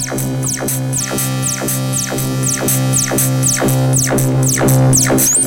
Thank you.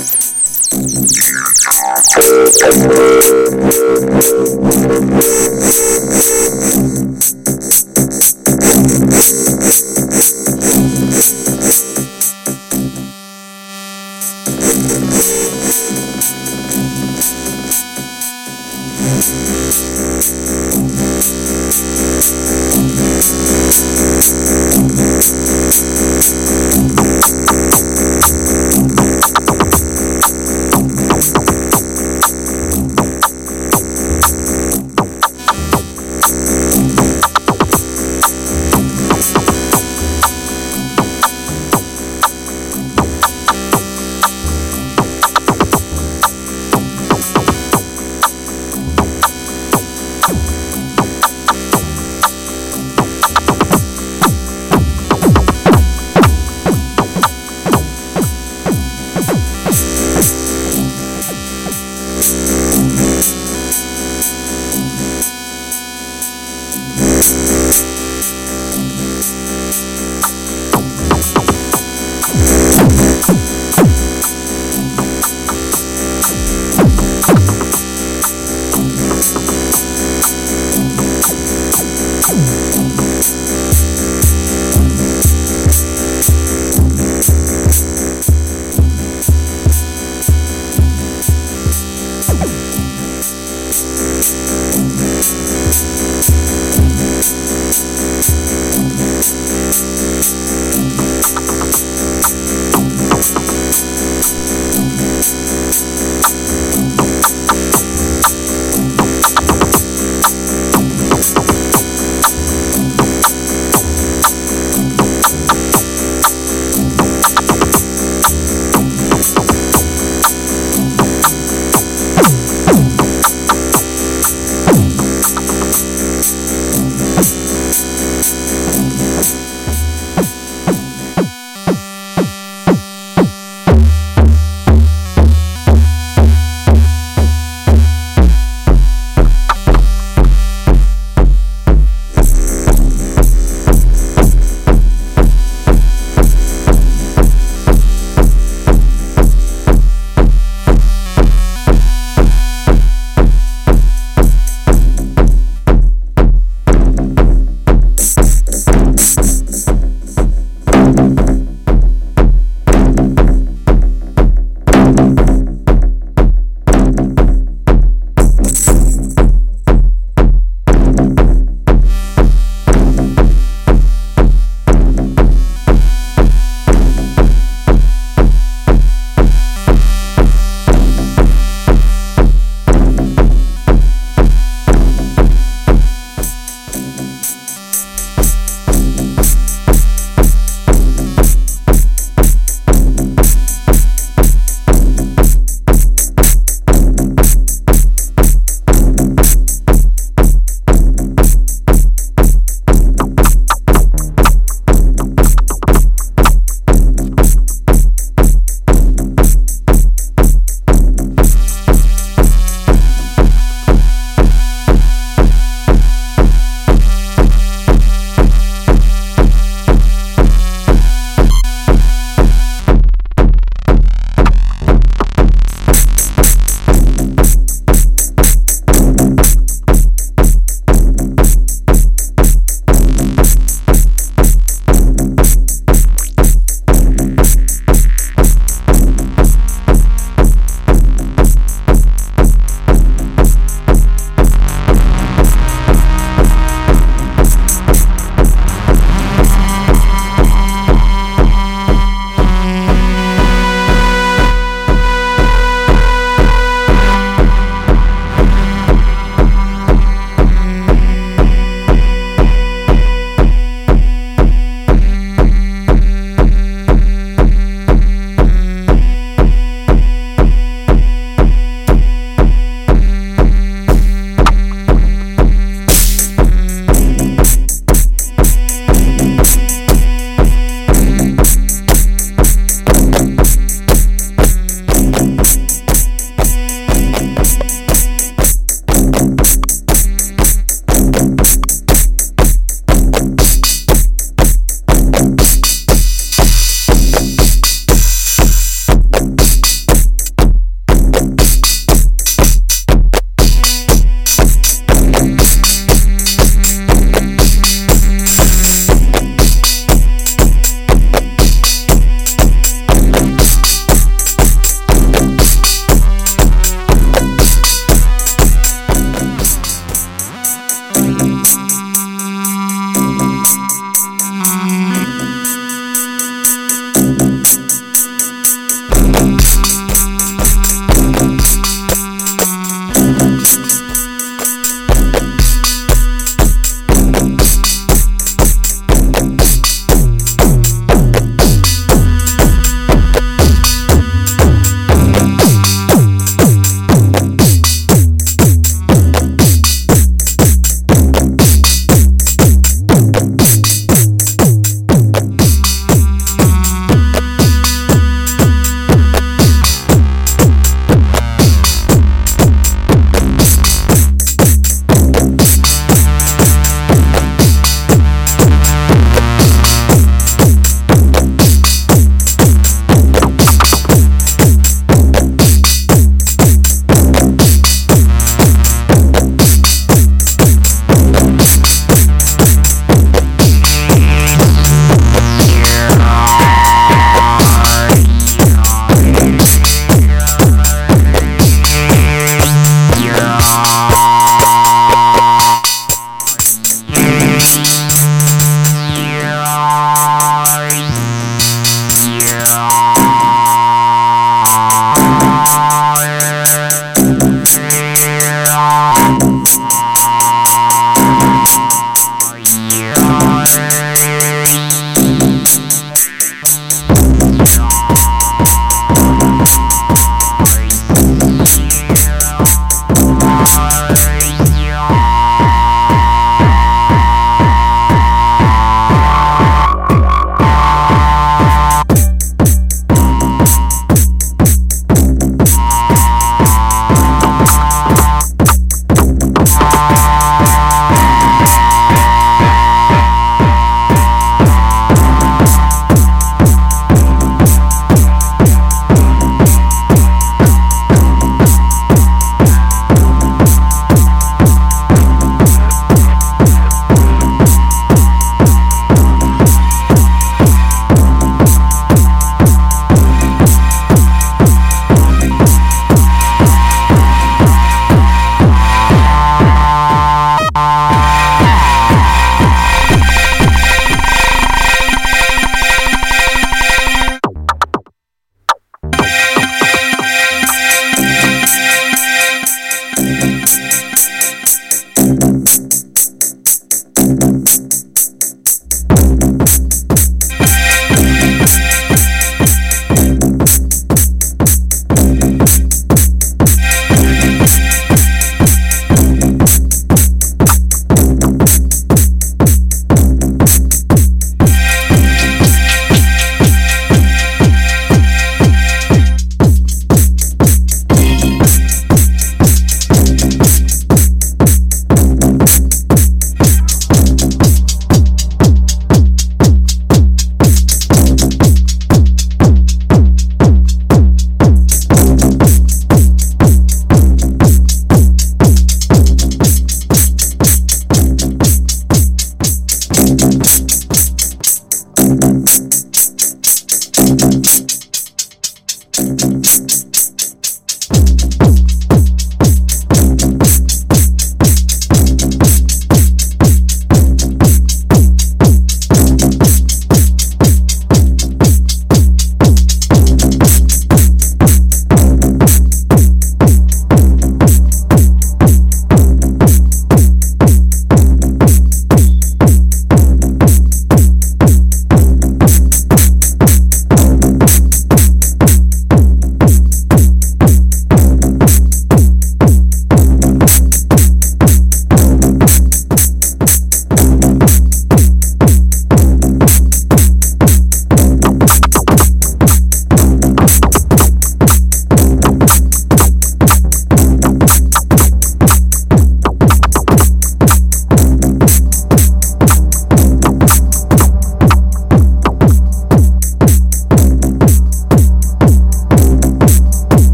Thank